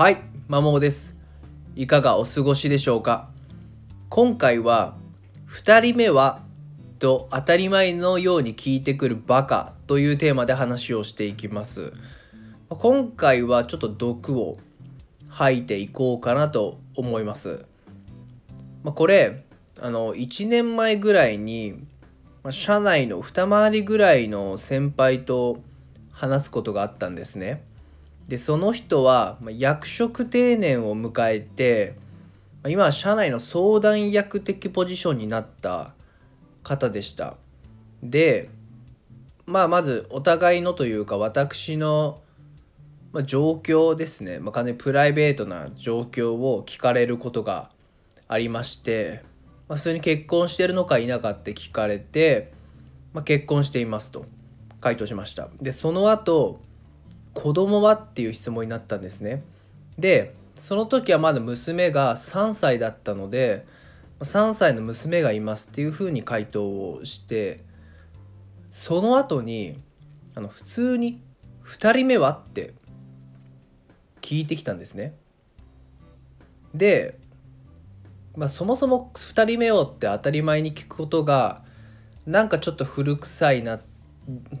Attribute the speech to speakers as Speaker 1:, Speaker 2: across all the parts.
Speaker 1: はい、まもです。いかがお過ごしでしょうか？今回は、2人目はと当たり前のように聞いてくるバカというテーマで話をしていきます。今回はちょっと毒を吐いていこうかなと思います。まあ、これ、あの、1年前ぐらいに、ま社内の二回りぐらいの先輩と話すことがあったんですね。でその人は役職定年を迎えて今は社内の相談役的ポジションになった方でした。でまあまずお互いのというか私の、ま、状況ですね、まあ、完全にプライベートな状況を聞かれることがありまして、まあ、普通に結婚してるのか否かって聞かれて、まあ、結婚していますと回答しました。でその後子供は？っていう質問になったんですね。でその時はまだ娘が3歳だったので3歳の娘がいますっていうふうに回答をしてその後にあの普通に「2人目は?」って聞いてきたんですね。で、まあ、そもそも2人目をって当たり前に聞くことがなんかちょっと古臭いな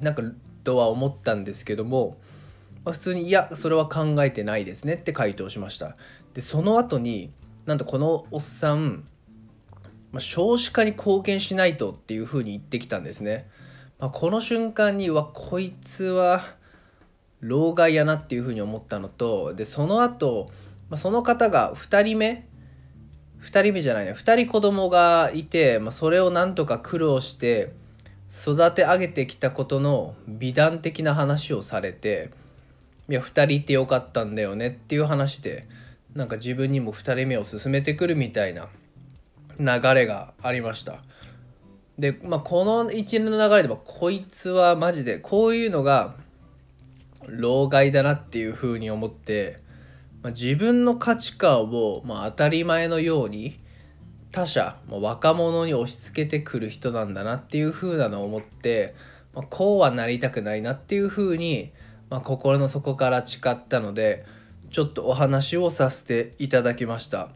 Speaker 1: なんかとは思ったんですけどもまあ、普通に「いやそれは考えてないですね」って回答しました。でその後になんとこのおっさん、まあ、少子化に貢献しないとっていうふうに言ってきたんですね、まあ、この瞬間にわこいつは老害やなっていうふうに思ったのとでその後、まあその方が2人目2人目じゃないね2人子供がいて、まあ、それをなんとか苦労して育て上げてきたことの美談的な話をされていや2人いてよかったんだよねっていう話でなんか自分にも2人目を進めてくるみたいな流れがありました。で、まあ、この一連の流れでもこいつはマジでこういうのが老害だなっていうふうに思って、まあ、自分の価値観を、まあ、当たり前のように他者、まあ、若者に押し付けてくる人なんだなっていう風なのを思って、まあ、こうはなりたくないなっていう風にまあ、心の底から誓ったのでちょっとお話をさせていただきました、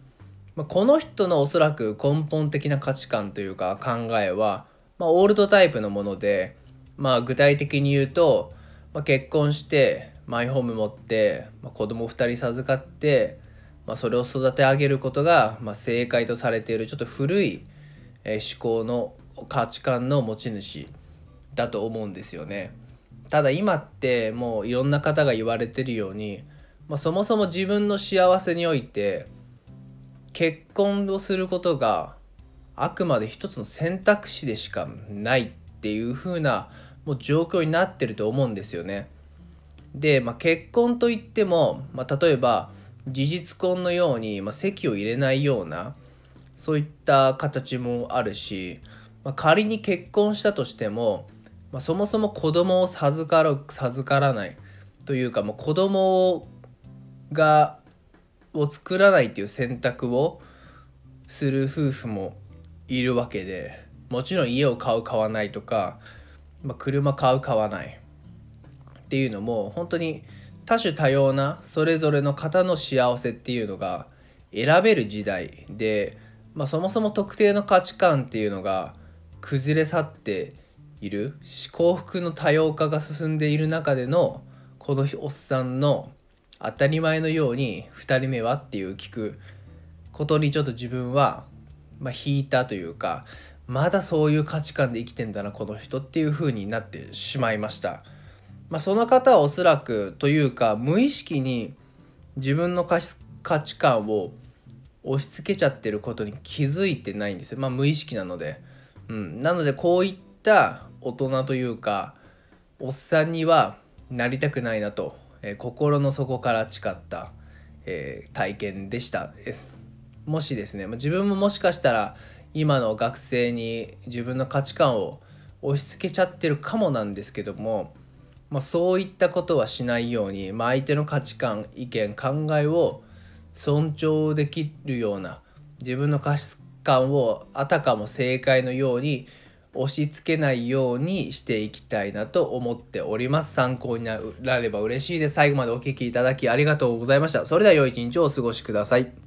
Speaker 1: まあ、この人のおそらく根本的な価値観というか考えは、まあ、オールドタイプのもので、まあ、具体的に言うと、まあ、結婚してマイホーム持って、まあ、子供2人授かって、まあ、それを育て上げることが、まあ、正解とされているちょっと古い、え、思考の価値観の持ち主だと思うんですよね。ただ今ってもういろんな方が言われてるように、まあ、そもそも自分の幸せにおいて結婚をすることがあくまで一つの選択肢でしかないっていう風なもう状況になってると思うんですよね。で、まあ、結婚といっても、まあ、例えば事実婚のように、まあ、籍を入れないようなそういった形もあるし、まあ、仮に結婚したとしてもまあ、そもそも子供を授かる授からないというかもう子供がを作らないっていう選択をする夫婦もいるわけでもちろん家を買う買わないとか、まあ、車買う買わないっていうのも本当に多種多様なそれぞれの方の幸せっていうのが選べる時代で、まあ、そもそも特定の価値観っていうのが崩れ去っている幸福の多様化が進んでいる中でのこのおっさんの当たり前のように2人目はっていう聞くことにちょっと自分は、まあ、引いたというかまだそういう価値観で生きてんだなこの人っていう風になってしまいました。まあ、その方はおそらくというか無意識に自分の価値観を押し付けちゃってることに気づいてないんですよ。まあ無意識なので。うん、なのでこういった大人というかおっさんにはなりたくないなと、えー、心の底から誓った、えー、体験でしたです。もしですね自分ももしかしたら今の学生に自分の価値観を押し付けちゃってるかもなんですけども、まあ、そういったことはしないように、まあ、相手の価値観意見考えを尊重できるような自分の価値観をあたかも正解のように押し付けないようにしていきたいなと思っております。参考になれば嬉しいです。最後までお聴きいただきありがとうございました。それでは良い一日をお過ごしください。